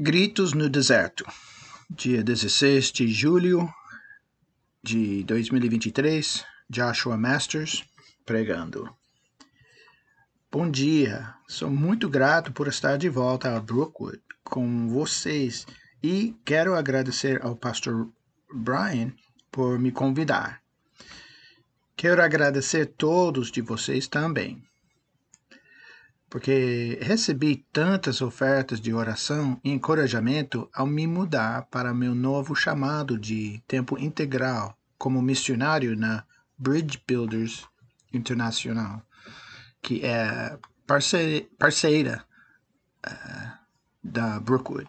Gritos no Deserto, dia 16 de julho de 2023, Joshua Masters pregando. Bom dia, sou muito grato por estar de volta a Brookwood com vocês e quero agradecer ao pastor Brian por me convidar. Quero agradecer todos de vocês também porque recebi tantas ofertas de oração e encorajamento ao me mudar para meu novo chamado de tempo integral como missionário na Bridge Builders Internacional, que é parceira, uh, da Brookwood.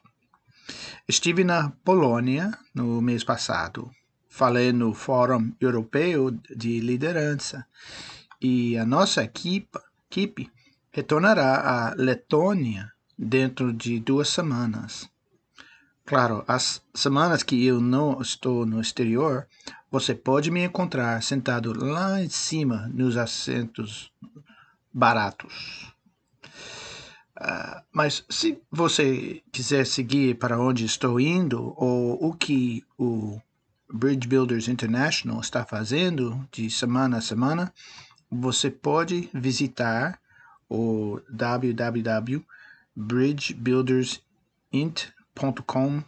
Estive na Polônia no mês passado. Falei no Fórum Europeu de Liderança e a nossa equipe, equipe retornará à Letônia dentro de duas semanas. Claro, as semanas que eu não estou no exterior, você pode me encontrar sentado lá em cima nos assentos baratos. Uh, mas se você quiser seguir para onde estou indo ou o que o Bridge Builders International está fazendo de semana a semana, você pode visitar o www.bridgebuildersint.com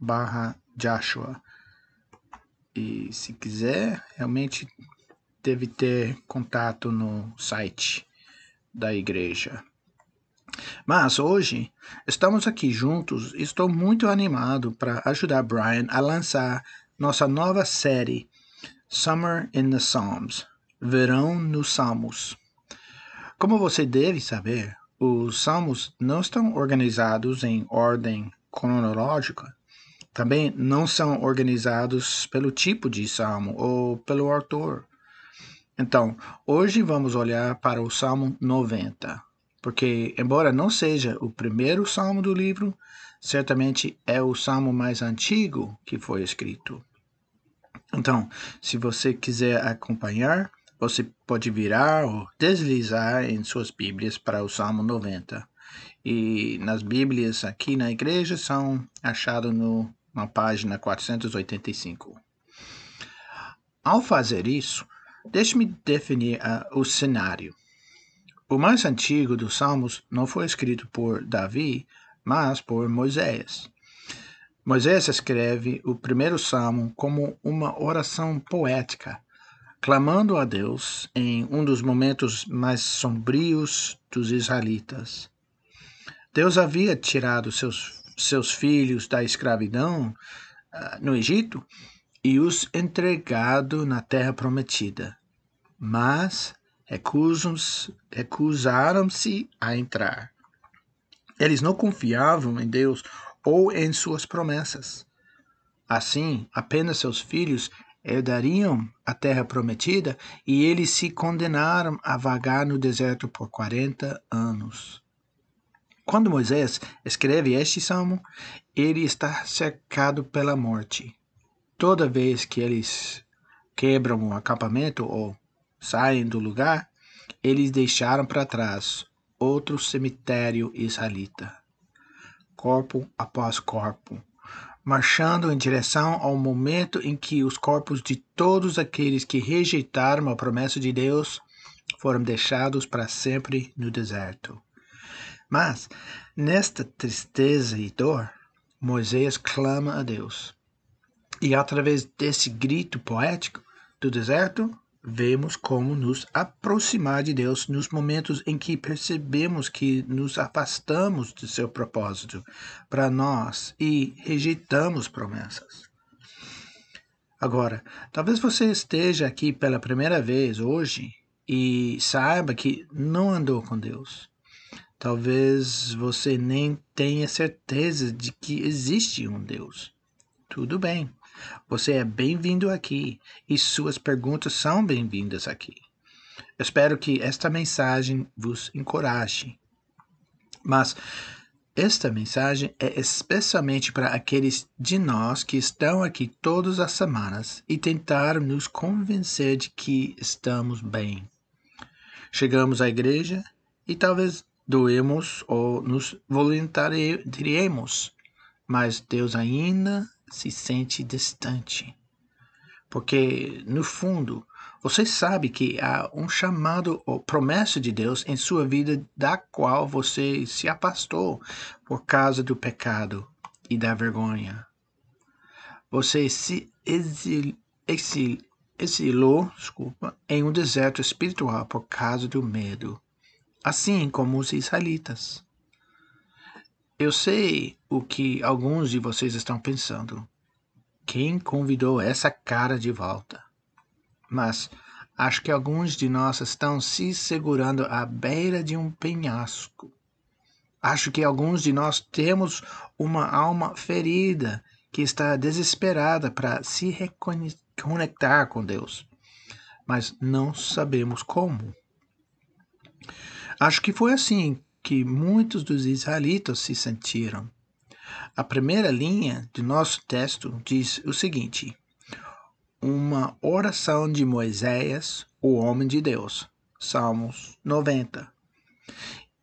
barra Joshua. E se quiser, realmente deve ter contato no site da igreja. Mas hoje estamos aqui juntos e estou muito animado para ajudar Brian a lançar nossa nova série Summer in the Psalms Verão nos Salmos. Como você deve saber, os salmos não estão organizados em ordem cronológica. Também não são organizados pelo tipo de salmo ou pelo autor. Então, hoje vamos olhar para o Salmo 90, porque, embora não seja o primeiro salmo do livro, certamente é o salmo mais antigo que foi escrito. Então, se você quiser acompanhar, você pode virar ou deslizar em suas Bíblias para o Salmo 90. E nas Bíblias aqui na igreja são achados na página 485. Ao fazer isso, deixe-me definir uh, o cenário. O mais antigo dos Salmos não foi escrito por Davi, mas por Moisés. Moisés escreve o primeiro salmo como uma oração poética clamando a Deus em um dos momentos mais sombrios dos israelitas. Deus havia tirado seus, seus filhos da escravidão uh, no Egito e os entregado na terra prometida, mas recusaram-se a entrar. Eles não confiavam em Deus ou em suas promessas. Assim, apenas seus filhos herdariam a terra prometida e eles se condenaram a vagar no deserto por 40 anos. Quando Moisés escreve este salmo, ele está cercado pela morte. Toda vez que eles quebram o acampamento ou saem do lugar, eles deixaram para trás outro cemitério israelita, corpo após corpo, marchando em direção ao momento em que os corpos de todos aqueles que rejeitaram a promessa de Deus foram deixados para sempre no deserto. Mas, nesta tristeza e dor, Moisés clama a Deus. E através desse grito poético do deserto, vemos como nos aproximar de Deus nos momentos em que percebemos que nos afastamos de seu propósito para nós e rejeitamos promessas. Agora, talvez você esteja aqui pela primeira vez hoje e saiba que não andou com Deus. Talvez você nem tenha certeza de que existe um Deus. Tudo bem. Você é bem-vindo aqui e suas perguntas são bem-vindas aqui. Espero que esta mensagem vos encoraje. Mas esta mensagem é especialmente para aqueles de nós que estão aqui todas as semanas e tentaram nos convencer de que estamos bem. Chegamos à igreja e talvez doemos ou nos voluntariemos mas Deus ainda se sente distante. Porque, no fundo, você sabe que há um chamado ou promessa de Deus em sua vida da qual você se afastou por causa do pecado e da vergonha. Você se exil, exil, exilou desculpa, em um deserto espiritual por causa do medo, assim como os israelitas. Eu sei o que alguns de vocês estão pensando. Quem convidou essa cara de volta? Mas acho que alguns de nós estão se segurando à beira de um penhasco. Acho que alguns de nós temos uma alma ferida que está desesperada para se reconectar com Deus, mas não sabemos como. Acho que foi assim que muitos dos israelitas se sentiram. A primeira linha de nosso texto diz o seguinte: uma oração de Moisés, o homem de Deus. Salmos 90.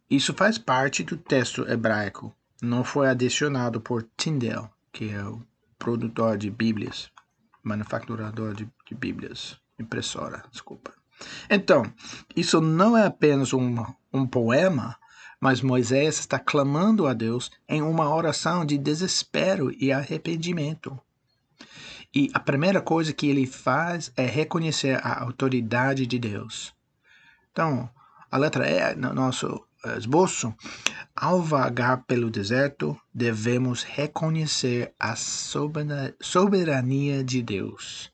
Isso faz parte do texto hebraico, não foi adicionado por Tyndale, que é o produtor de Bíblias, manufaturador de, de Bíblias, impressora, desculpa. Então, isso não é apenas um, um poema, mas Moisés está clamando a Deus em uma oração de desespero e arrependimento. E a primeira coisa que ele faz é reconhecer a autoridade de Deus. Então, a letra E no nosso esboço, ao vagar pelo deserto, devemos reconhecer a soberania de Deus.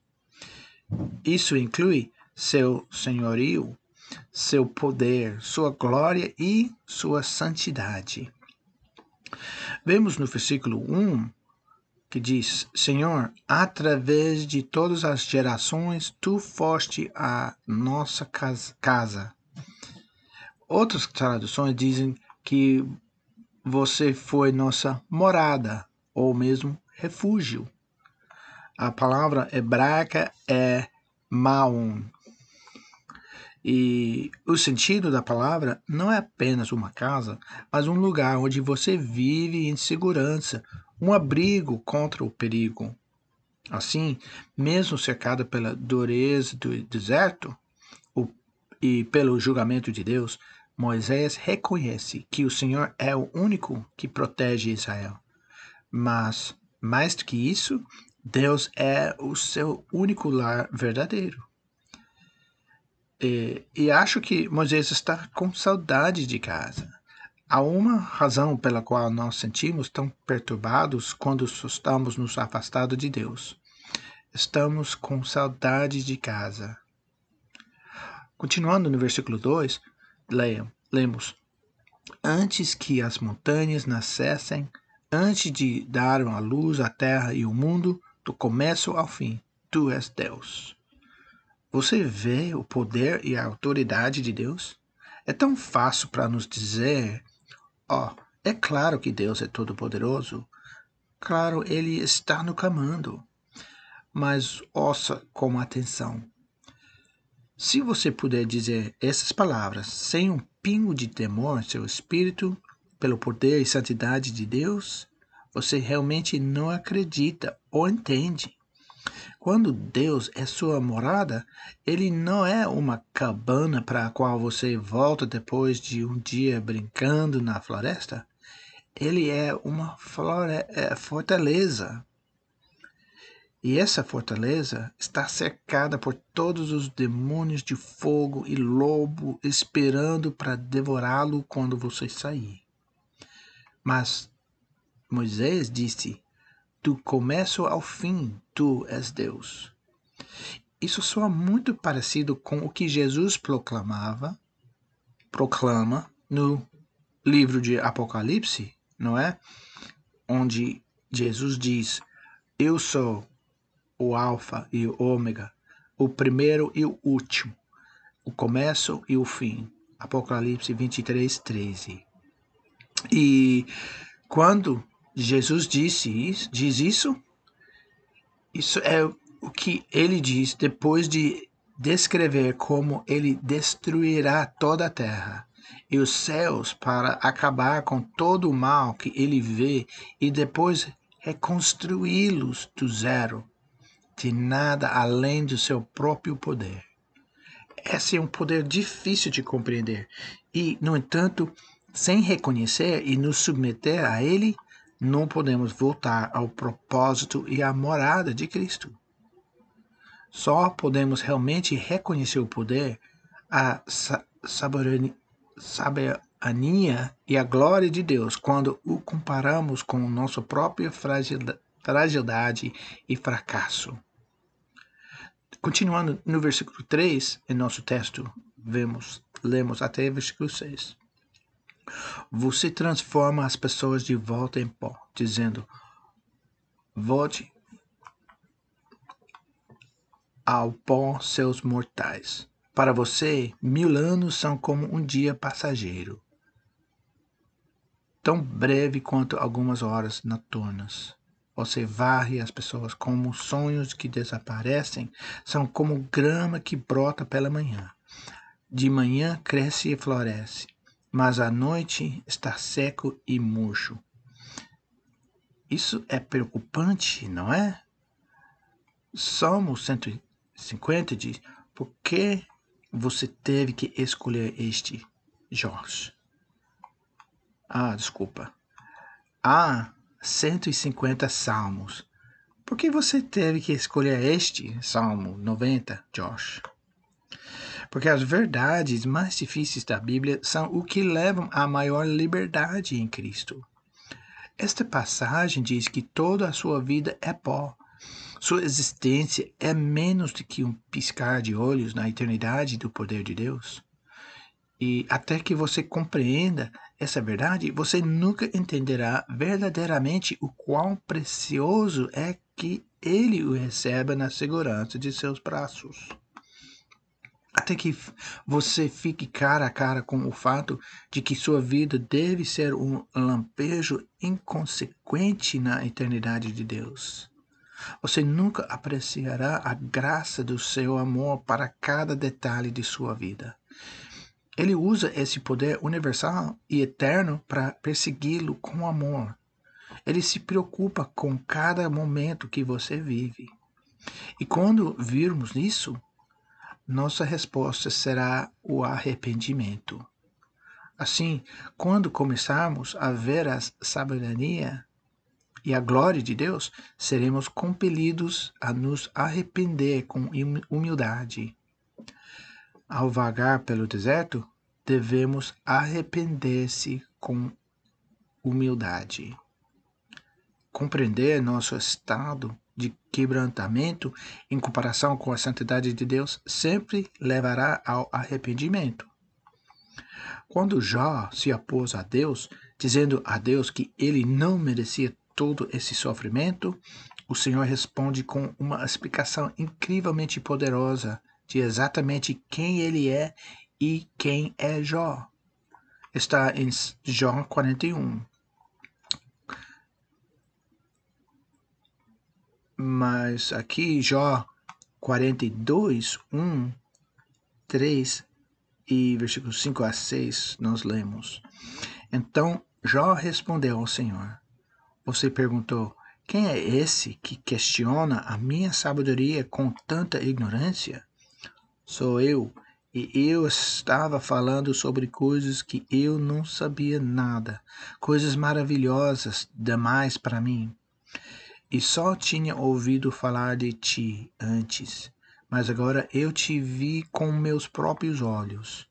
Isso inclui seu senhorio seu poder, sua glória e sua santidade. Vemos no versículo 1 que diz: Senhor, através de todas as gerações, tu foste a nossa casa. Outras traduções dizem que você foi nossa morada, ou mesmo refúgio. A palavra hebraica é maon, e o sentido da palavra não é apenas uma casa, mas um lugar onde você vive em segurança, um abrigo contra o perigo. Assim, mesmo cercado pela dureza do deserto e pelo julgamento de Deus, Moisés reconhece que o Senhor é o único que protege Israel. Mas, mais do que isso, Deus é o seu único lar verdadeiro. E, e acho que Moisés está com saudade de casa. Há uma razão pela qual nós sentimos tão perturbados quando estamos nos afastados de Deus. Estamos com saudade de casa. Continuando no versículo 2, leiam, lemos: Antes que as montanhas nascessem, antes de dar a luz à terra e o mundo, do começo ao fim, tu és Deus. Você vê o poder e a autoridade de Deus? É tão fácil para nos dizer: ó, oh, é claro que Deus é todo-poderoso. Claro, ele está no comando. Mas ouça com atenção. Se você puder dizer essas palavras sem um pingo de temor em seu espírito, pelo poder e santidade de Deus, você realmente não acredita ou entende. Quando Deus é sua morada, ele não é uma cabana para a qual você volta depois de um dia brincando na floresta. Ele é uma flore é, fortaleza. E essa fortaleza está cercada por todos os demônios de fogo e lobo esperando para devorá-lo quando você sair. Mas Moisés disse: do começo ao fim, tu és Deus. Isso soa muito parecido com o que Jesus proclamava, proclama no livro de Apocalipse, não é? Onde Jesus diz: Eu sou o Alfa e o Ômega, o primeiro e o último, o começo e o fim. Apocalipse 23, 13. E quando Jesus disse isso, diz isso. Isso é o que ele diz depois de descrever como ele destruirá toda a terra e os céus para acabar com todo o mal que ele vê e depois reconstruí-los do zero, de nada além do seu próprio poder. Esse é um poder difícil de compreender e, no entanto, sem reconhecer e nos submeter a ele, não podemos voltar ao propósito e à morada de Cristo. Só podemos realmente reconhecer o poder, a soberania e a glória de Deus quando o comparamos com nossa própria fragilidade e fracasso. Continuando no versículo 3, em nosso texto, vemos, lemos até o versículo 6. Você transforma as pessoas de volta em pó, dizendo: Volte ao pó seus mortais. Para você, mil anos são como um dia passageiro, tão breve quanto algumas horas noturnas. Você varre as pessoas como sonhos que desaparecem, são como grama que brota pela manhã. De manhã cresce e floresce, mas à noite está seco e murcho. Isso é preocupante, não é? Salmo 150 diz: Por que você teve que escolher este, Jorge? Ah, desculpa. Há 150 salmos. Por que você teve que escolher este, Salmo 90, Josh? Porque as verdades mais difíceis da Bíblia são o que levam à maior liberdade em Cristo. Esta passagem diz que toda a sua vida é pó. Sua existência é menos do que um piscar de olhos na eternidade do poder de Deus. E até que você compreenda essa verdade, você nunca entenderá verdadeiramente o quão precioso é que ele o receba na segurança de seus braços até que você fique cara a cara com o fato de que sua vida deve ser um lampejo inconsequente na eternidade de Deus. Você nunca apreciará a graça do seu amor para cada detalhe de sua vida. Ele usa esse poder universal e eterno para persegui-lo com amor. Ele se preocupa com cada momento que você vive. E quando virmos isso, nossa resposta será o arrependimento. Assim, quando começarmos a ver a sabedoria e a glória de Deus, seremos compelidos a nos arrepender com humildade. Ao vagar pelo deserto, devemos arrepender-se com humildade. Compreender nosso estado de quebrantamento em comparação com a santidade de Deus sempre levará ao arrependimento. Quando Jó se opôs a Deus, dizendo a Deus que ele não merecia todo esse sofrimento, o Senhor responde com uma explicação incrivelmente poderosa de exatamente quem ele é e quem é Jó. Está em Jó 41. Mas aqui, Jó 42, 1, 3 e versículos 5 a 6, nós lemos. Então Jó respondeu ao Senhor. Você perguntou: Quem é esse que questiona a minha sabedoria com tanta ignorância? Sou eu, e eu estava falando sobre coisas que eu não sabia nada, coisas maravilhosas demais para mim e só tinha ouvido falar de ti antes, mas agora eu te vi com meus próprios olhos.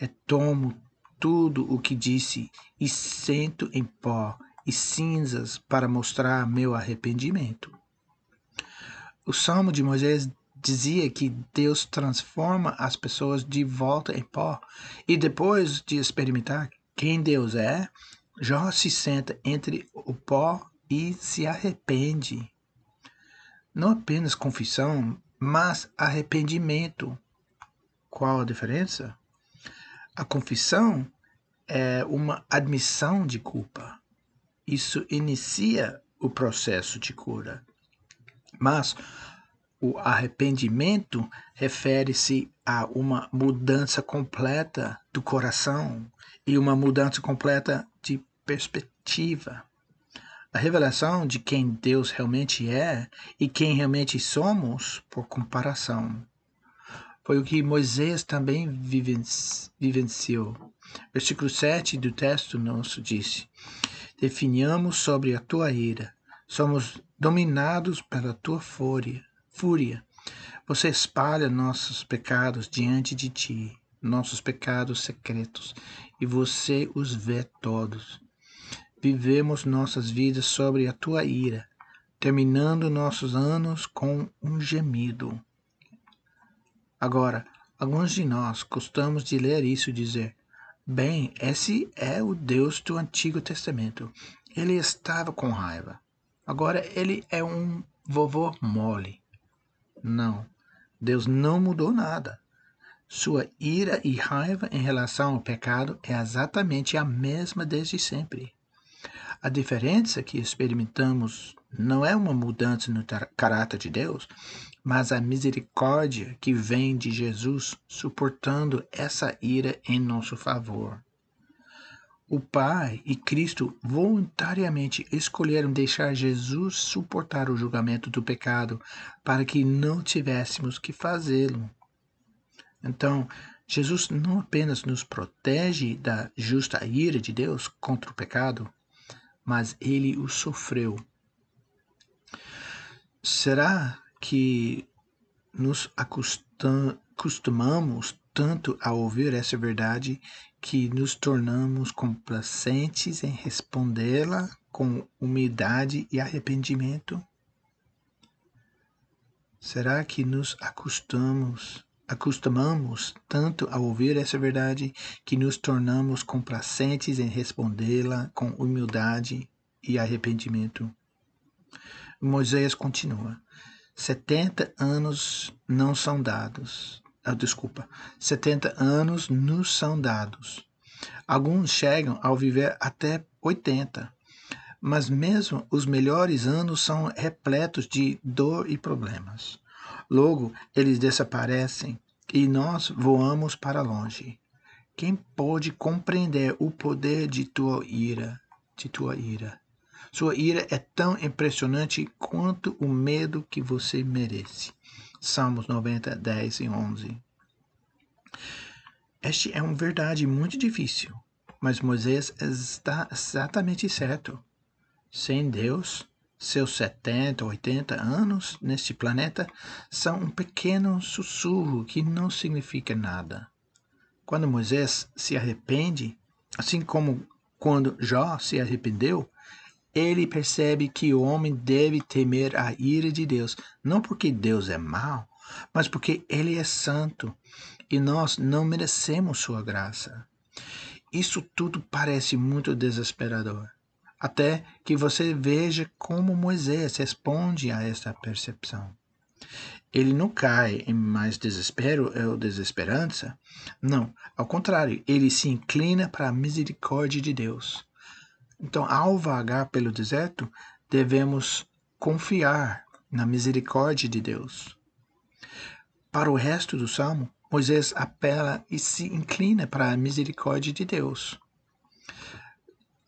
E tomo tudo o que disse e sento em pó e cinzas para mostrar meu arrependimento. O Salmo de Moisés dizia que Deus transforma as pessoas de volta em pó, e depois de experimentar quem Deus é, Jó se senta entre o pó e se arrepende. Não apenas confissão, mas arrependimento. Qual a diferença? A confissão é uma admissão de culpa. Isso inicia o processo de cura. Mas O arrependimento refere-se a uma mudança completa do coração e uma mudança completa de perspectiva. A revelação de quem Deus realmente é e quem realmente somos por comparação. Foi o que Moisés também vivenciou. Versículo 7 do texto nosso disse: Definhamos sobre a tua ira, somos dominados pela tua fúria. fúria. Você espalha nossos pecados diante de ti, nossos pecados secretos, e você os vê todos. Vivemos nossas vidas sobre a tua ira, terminando nossos anos com um gemido. Agora, alguns de nós gostamos de ler isso e dizer: Bem, esse é o Deus do Antigo Testamento. Ele estava com raiva. Agora ele é um vovô mole. Não, Deus não mudou nada. Sua ira e raiva em relação ao pecado é exatamente a mesma desde sempre. A diferença que experimentamos não é uma mudança no caráter de Deus, mas a misericórdia que vem de Jesus suportando essa ira em nosso favor. O Pai e Cristo voluntariamente escolheram deixar Jesus suportar o julgamento do pecado para que não tivéssemos que fazê-lo. Então, Jesus não apenas nos protege da justa ira de Deus contra o pecado, mas ele o sofreu. Será que nos acostumamos tanto a ouvir essa verdade que nos tornamos complacentes em respondê-la com humildade e arrependimento? Será que nos acostumamos, acostumamos tanto a ouvir essa verdade que nos tornamos complacentes em respondê-la com humildade e arrependimento? Moisés continua: setenta anos não são dados. Ah, desculpa, setenta anos nos são dados. Alguns chegam ao viver até oitenta, mas mesmo os melhores anos são repletos de dor e problemas. Logo, eles desaparecem e nós voamos para longe. Quem pode compreender o poder de tua ira, de tua ira? Sua ira é tão impressionante quanto o medo que você merece. Salmos 90, 10 e 11. Este é uma verdade muito difícil, mas Moisés está exatamente certo. Sem Deus, seus 70, 80 anos neste planeta são um pequeno sussurro que não significa nada. Quando Moisés se arrepende, assim como quando Jó se arrependeu, ele percebe que o homem deve temer a ira de Deus, não porque Deus é mau, mas porque ele é santo e nós não merecemos sua graça. Isso tudo parece muito desesperador, até que você veja como Moisés responde a essa percepção. Ele não cai em mais desespero ou desesperança. Não, ao contrário, ele se inclina para a misericórdia de Deus. Então, ao vagar pelo deserto, devemos confiar na misericórdia de Deus. Para o resto do salmo, Moisés apela e se inclina para a misericórdia de Deus.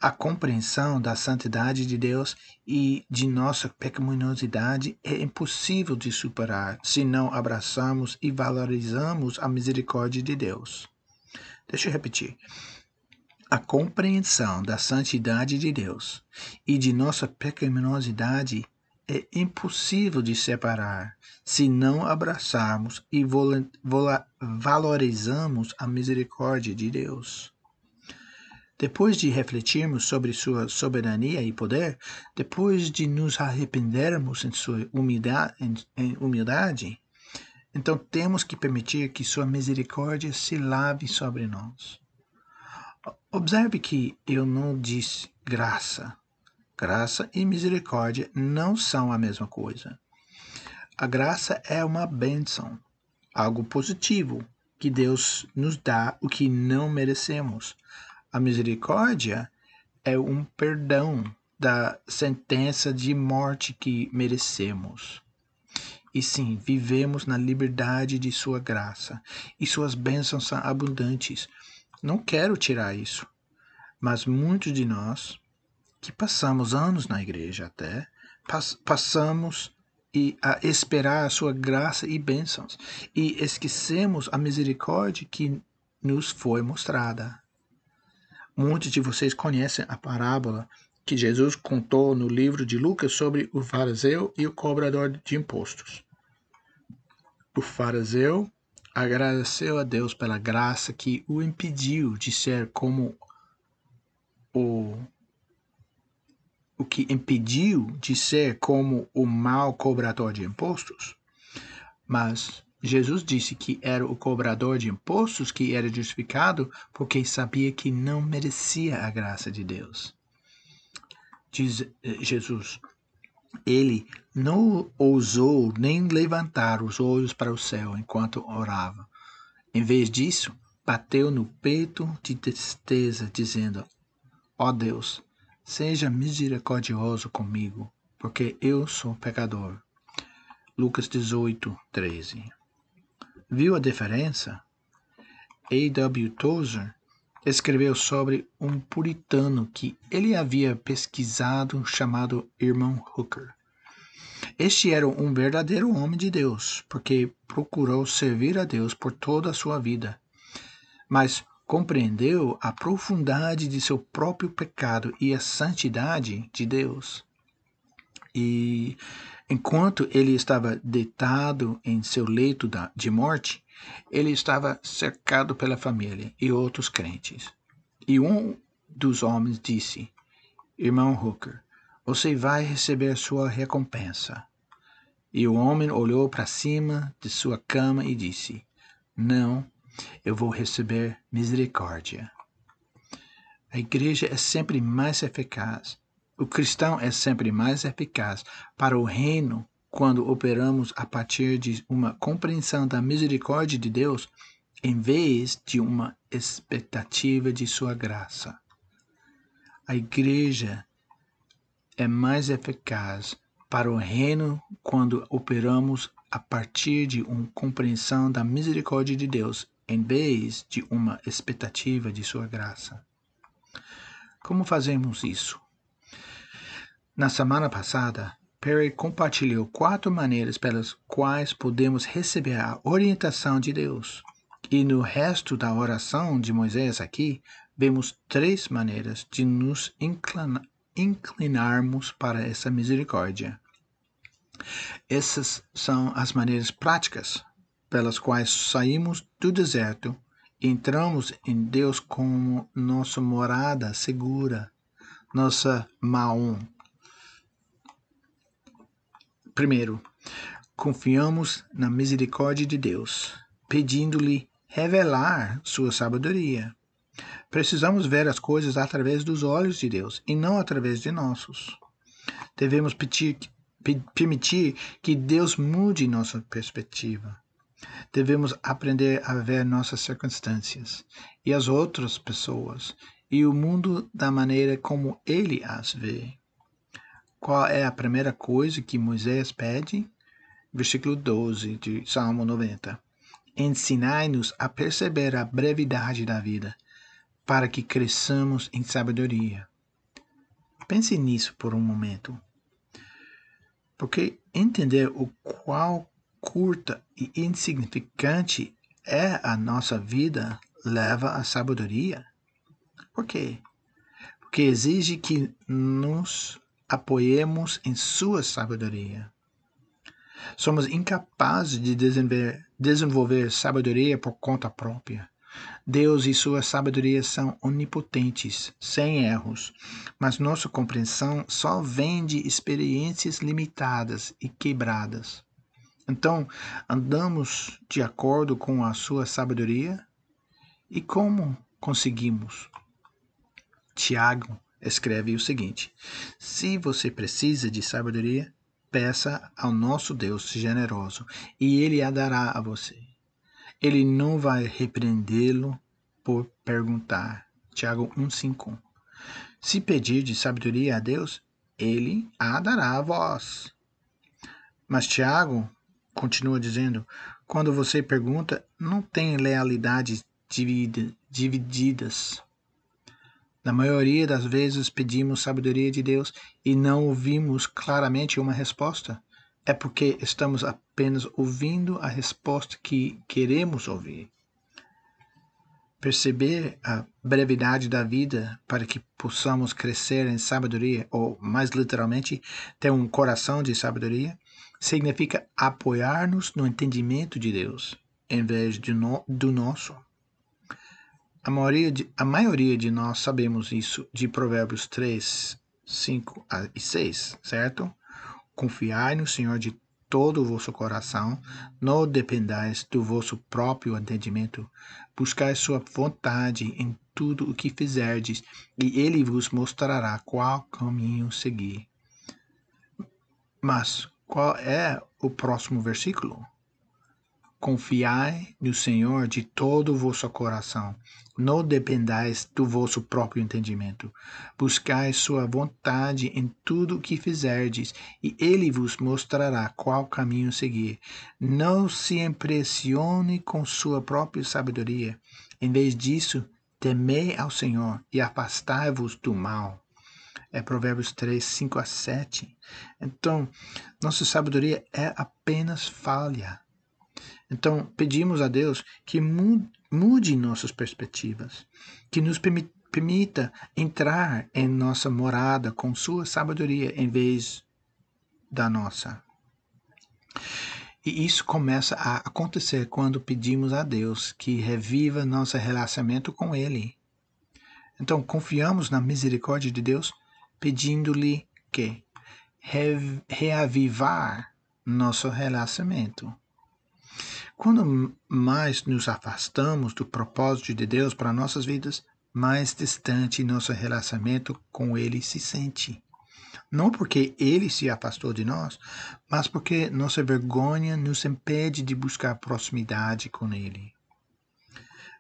A compreensão da santidade de Deus e de nossa pecaminosidade é impossível de superar se não abraçamos e valorizamos a misericórdia de Deus. Deixa eu repetir a compreensão da santidade de Deus e de nossa pecaminosidade é impossível de separar se não abraçarmos e valorizamos a misericórdia de Deus. Depois de refletirmos sobre sua soberania e poder, depois de nos arrependermos em sua humildade, em, em humildade então temos que permitir que sua misericórdia se lave sobre nós. Observe que eu não disse graça. Graça e misericórdia não são a mesma coisa. A graça é uma bênção, algo positivo, que Deus nos dá o que não merecemos. A misericórdia é um perdão da sentença de morte que merecemos. E sim, vivemos na liberdade de Sua graça, e Suas bênçãos são abundantes. Não quero tirar isso, mas muitos de nós, que passamos anos na igreja até, pass passamos e a esperar a sua graça e bênçãos, e esquecemos a misericórdia que nos foi mostrada. Muitos de vocês conhecem a parábola que Jesus contou no livro de Lucas sobre o fariseu e o cobrador de impostos. O fariseu agradeceu a Deus pela graça que o impediu de ser como o o que impediu de ser como o mau cobrador de impostos. Mas Jesus disse que era o cobrador de impostos que era justificado porque sabia que não merecia a graça de Deus. Diz eh, Jesus, ele não ousou nem levantar os olhos para o céu enquanto orava. Em vez disso, bateu no peito de tristeza, dizendo: Ó oh Deus, seja misericordioso comigo, porque eu sou pecador. Lucas 18, 13. Viu a diferença? A.W. Tozer escreveu sobre um puritano que ele havia pesquisado chamado Irmão Hooker. Este era um verdadeiro homem de Deus, porque procurou servir a Deus por toda a sua vida. Mas compreendeu a profundidade de seu próprio pecado e a santidade de Deus. E Enquanto ele estava deitado em seu leito de morte, ele estava cercado pela família e outros crentes. E um dos homens disse: Irmão Hooker, você vai receber sua recompensa. E o homem olhou para cima de sua cama e disse: Não, eu vou receber misericórdia. A igreja é sempre mais eficaz o cristão é sempre mais eficaz para o reino quando operamos a partir de uma compreensão da misericórdia de Deus em vez de uma expectativa de sua graça. A igreja é mais eficaz para o reino quando operamos a partir de uma compreensão da misericórdia de Deus em vez de uma expectativa de sua graça. Como fazemos isso? Na semana passada, Perry compartilhou quatro maneiras pelas quais podemos receber a orientação de Deus. E no resto da oração de Moisés aqui, vemos três maneiras de nos inclina, inclinarmos para essa misericórdia. Essas são as maneiras práticas pelas quais saímos do deserto e entramos em Deus como nossa morada segura, nossa Maom, Primeiro, confiamos na misericórdia de Deus, pedindo-lhe revelar sua sabedoria. Precisamos ver as coisas através dos olhos de Deus e não através de nossos. Devemos pedir, permitir que Deus mude nossa perspectiva. Devemos aprender a ver nossas circunstâncias e as outras pessoas e o mundo da maneira como Ele as vê. Qual é a primeira coisa que Moisés pede? Versículo 12 de Salmo 90. Ensinai-nos a perceber a brevidade da vida, para que cresçamos em sabedoria. Pense nisso por um momento. Porque entender o qual curta e insignificante é a nossa vida leva à sabedoria. Por quê? Porque exige que nos apoiemos em sua sabedoria. Somos incapazes de desenvolver, desenvolver sabedoria por conta própria. Deus e sua sabedoria são onipotentes, sem erros, mas nossa compreensão só vem de experiências limitadas e quebradas. Então, andamos de acordo com a sua sabedoria? E como conseguimos? Tiago escreve o seguinte: Se você precisa de sabedoria, peça ao nosso Deus generoso, e ele a dará a você. Ele não vai repreendê-lo por perguntar. Tiago 1:5. Se pedir de sabedoria a Deus, ele a dará a vós. Mas Tiago continua dizendo: quando você pergunta, não tem lealidades divididas. Na maioria das vezes pedimos sabedoria de Deus e não ouvimos claramente uma resposta. É porque estamos apenas ouvindo a resposta que queremos ouvir. Perceber a brevidade da vida para que possamos crescer em sabedoria, ou mais literalmente, ter um coração de sabedoria, significa apoiar-nos no entendimento de Deus, em vez de no, do nosso. A maioria, de, a maioria de nós sabemos isso de Provérbios 3, 5 e 6, certo? Confiai no Senhor de todo o vosso coração, não dependais do vosso próprio entendimento. Buscai sua vontade em tudo o que fizerdes, e ele vos mostrará qual caminho seguir. Mas qual é o próximo versículo? Confiai no Senhor de todo o vosso coração. Não dependais do vosso próprio entendimento. Buscai sua vontade em tudo o que fizerdes, e ele vos mostrará qual caminho seguir. Não se impressione com sua própria sabedoria. Em vez disso, temei ao Senhor e afastai-vos do mal é Provérbios 3, 5 a 7. Então, nossa sabedoria é apenas falha. Então, pedimos a Deus que mude nossas perspectivas, que nos permita entrar em nossa morada com sua sabedoria em vez da nossa. E isso começa a acontecer quando pedimos a Deus que reviva nosso relacionamento com Ele. Então, confiamos na misericórdia de Deus pedindo-lhe que re reavivar nosso relacionamento. Quando mais nos afastamos do propósito de Deus para nossas vidas, mais distante nosso relacionamento com Ele se sente. Não porque Ele se afastou de nós, mas porque nossa vergonha nos impede de buscar proximidade com Ele.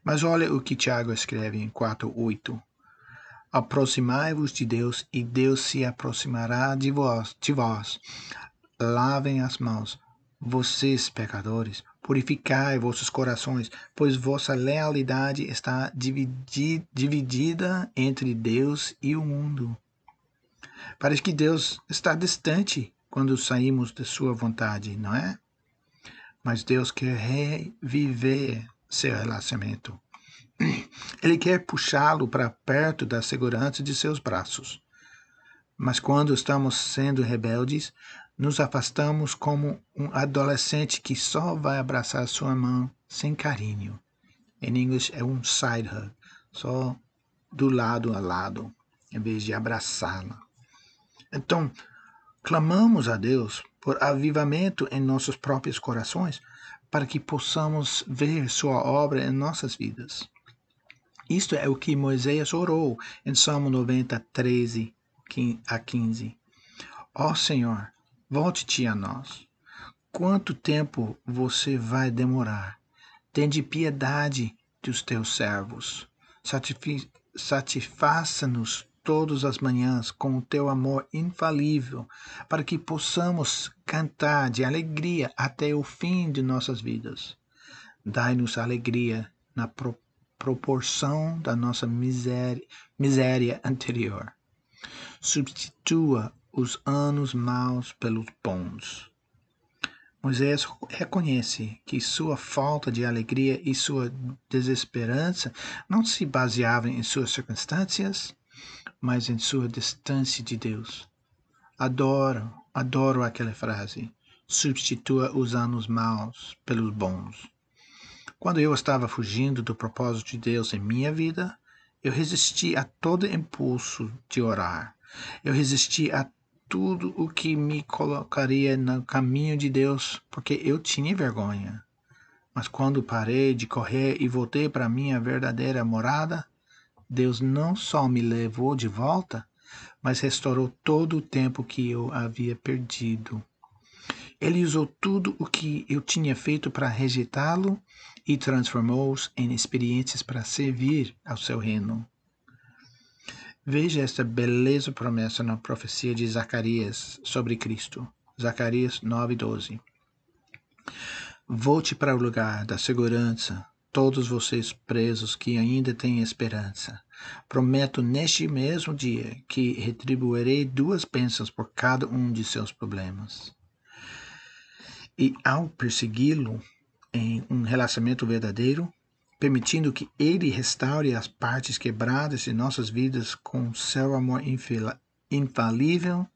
Mas olha o que Tiago escreve em 4:8. Aproximai-vos de Deus, e Deus se aproximará de vós. De vós. Lavem as mãos, vocês pecadores, purificai vossos corações, pois vossa lealidade está dividi dividida entre Deus e o mundo. Parece que Deus está distante quando saímos de sua vontade, não é? Mas Deus quer reviver seu relacionamento. Ele quer puxá-lo para perto da segurança de seus braços. Mas quando estamos sendo rebeldes, nos afastamos como um adolescente que só vai abraçar sua mão sem carinho. Em inglês é um side hug, só do lado a lado, em vez de abraçá-la. Então, clamamos a Deus por avivamento em nossos próprios corações, para que possamos ver Sua obra em nossas vidas. Isto é o que Moisés orou em Salmo 90, 13 a 15. Ó oh, Senhor, volte-te a nós. Quanto tempo você vai demorar? Tende piedade dos teus servos. Satisfaça-nos todas as manhãs com o teu amor infalível, para que possamos cantar de alegria até o fim de nossas vidas. Dai-nos alegria na proporção proporção da nossa miséria, miséria anterior. Substitua os anos maus pelos bons. Moisés reconhece que sua falta de alegria e sua desesperança não se baseavam em suas circunstâncias, mas em sua distância de Deus. Adoro, adoro aquela frase. Substitua os anos maus pelos bons. Quando eu estava fugindo do propósito de Deus em minha vida, eu resisti a todo impulso de orar. Eu resisti a tudo o que me colocaria no caminho de Deus, porque eu tinha vergonha. Mas quando parei de correr e voltei para minha verdadeira morada, Deus não só me levou de volta, mas restaurou todo o tempo que eu havia perdido. Ele usou tudo o que eu tinha feito para rejeitá-lo e transformou-os em experiências para servir ao seu reino. Veja esta beleza promessa na profecia de Zacarias sobre Cristo. Zacarias 9:12. Volte para o lugar da segurança, todos vocês presos que ainda têm esperança. Prometo neste mesmo dia que retribuirei duas bênçãos por cada um de seus problemas. E ao persegui-lo em um relacionamento verdadeiro, permitindo que ele restaure as partes quebradas de nossas vidas com seu amor infalível,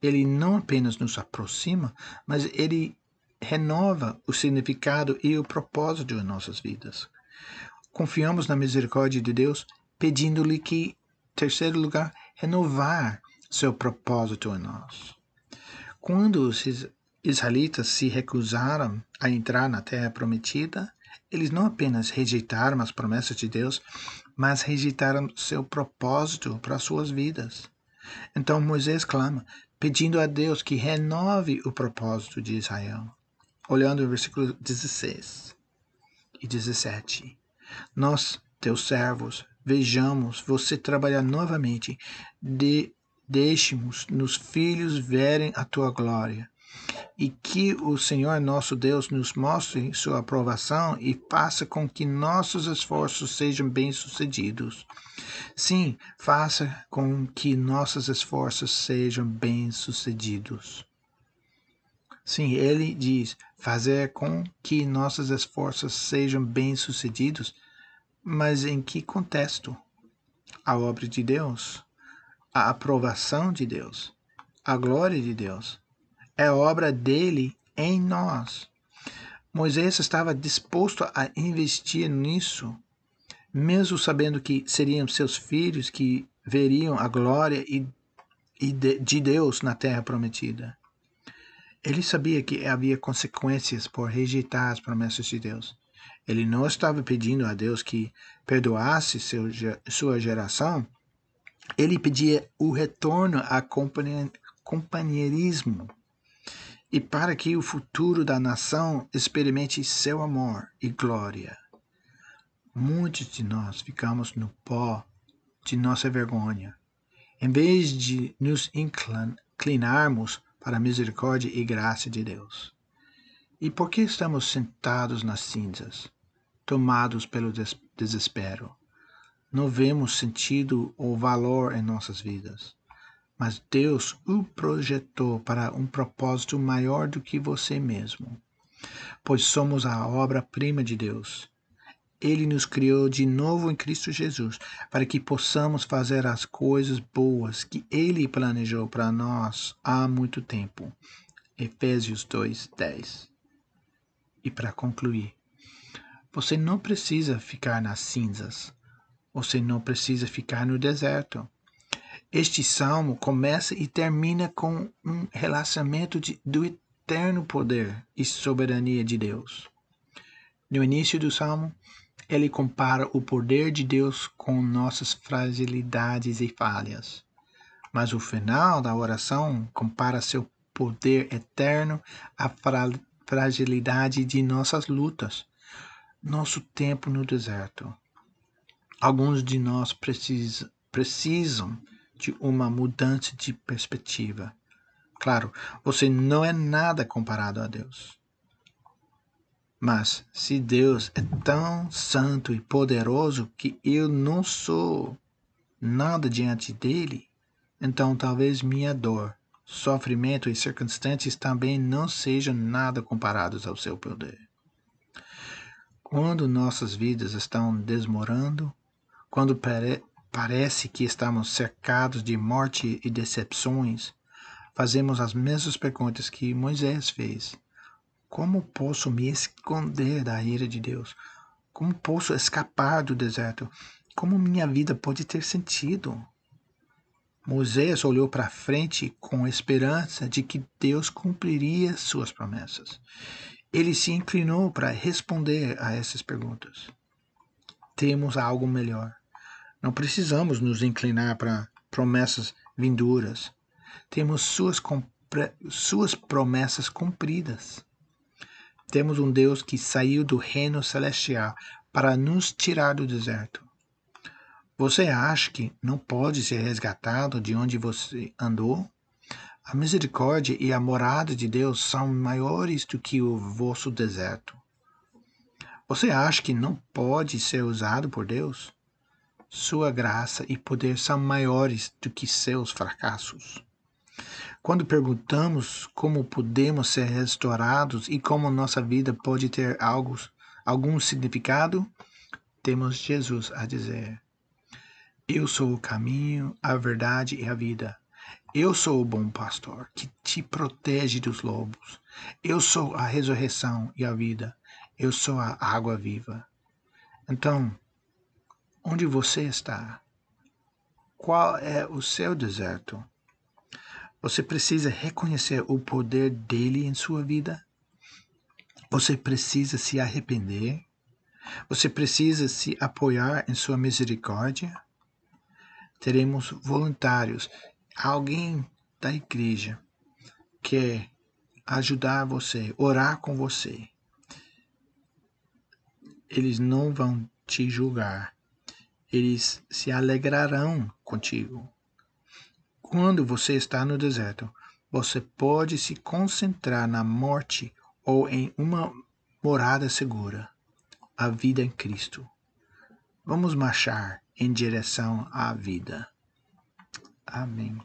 ele não apenas nos aproxima, mas ele renova o significado e o propósito de nossas vidas. Confiamos na misericórdia de Deus, pedindo-lhe que, terceiro lugar, renovar seu propósito em nós. Quando os israelitas se recusaram a entrar na terra prometida, eles não apenas rejeitaram as promessas de Deus, mas rejeitaram seu propósito para suas vidas. Então Moisés clama, pedindo a Deus que renove o propósito de Israel olhando o versículo 16 e 17. Nós, teus servos, vejamos você trabalhar novamente, de, deixemos nos filhos verem a tua glória. E que o Senhor nosso Deus nos mostre sua aprovação e faça com que nossos esforços sejam bem-sucedidos. Sim, faça com que nossos esforços sejam bem-sucedidos. Sim, ele diz: fazer com que nossos esforços sejam bem-sucedidos, mas em que contexto? A obra de Deus, a aprovação de Deus, a glória de Deus. É obra dele em nós. Moisés estava disposto a investir nisso, mesmo sabendo que seriam seus filhos que veriam a glória de, de Deus na terra prometida. Ele sabia que havia consequências por rejeitar as promessas de Deus. Ele não estava pedindo a Deus que perdoasse seu, sua geração. Ele pedia o retorno a companheirismo e para que o futuro da nação experimente seu amor e glória. Muitos de nós ficamos no pó de nossa vergonha. Em vez de nos inclinarmos para a misericórdia e graça de Deus. E por que estamos sentados nas cinzas, tomados pelo des desespero? Não vemos sentido ou valor em nossas vidas. Mas Deus o projetou para um propósito maior do que você mesmo, pois somos a obra-prima de Deus ele nos criou de novo em Cristo Jesus, para que possamos fazer as coisas boas que Ele planejou para nós há muito tempo. Efésios 2, 10. E para concluir, você não precisa ficar nas cinzas. Você não precisa ficar no deserto. Este salmo começa e termina com um relacionamento de, do eterno poder e soberania de Deus. No início do salmo, ele compara o poder de Deus com nossas fragilidades e falhas. Mas o final da oração compara seu poder eterno à fragilidade de nossas lutas, nosso tempo no deserto. Alguns de nós precisam de uma mudança de perspectiva. Claro, você não é nada comparado a Deus. Mas se Deus é tão santo e poderoso que eu não sou nada diante dele, então talvez minha dor, sofrimento e circunstâncias também não sejam nada comparados ao seu poder. Quando nossas vidas estão desmorando, quando parece que estamos cercados de morte e decepções, fazemos as mesmas perguntas que Moisés fez como posso me esconder da ira de Deus? Como posso escapar do deserto? Como minha vida pode ter sentido? Moisés olhou para frente com esperança de que Deus cumpriria suas promessas. Ele se inclinou para responder a essas perguntas. Temos algo melhor. Não precisamos nos inclinar para promessas vindouras. Temos suas, suas promessas cumpridas. Temos um Deus que saiu do reino celestial para nos tirar do deserto. Você acha que não pode ser resgatado de onde você andou? A misericórdia e a morada de Deus são maiores do que o vosso deserto. Você acha que não pode ser usado por Deus? Sua graça e poder são maiores do que seus fracassos. Quando perguntamos como podemos ser restaurados e como nossa vida pode ter algo, algum significado, temos Jesus a dizer: Eu sou o caminho, a verdade e a vida. Eu sou o bom pastor que te protege dos lobos. Eu sou a ressurreição e a vida. Eu sou a água viva. Então, Onde você está? Qual é o seu deserto? Você precisa reconhecer o poder dele em sua vida? Você precisa se arrepender? Você precisa se apoiar em sua misericórdia? Teremos voluntários, alguém da igreja quer ajudar você, orar com você. Eles não vão te julgar eles se alegrarão contigo. Quando você está no deserto, você pode se concentrar na morte ou em uma morada segura, a vida em Cristo. Vamos marchar em direção à vida. Amém.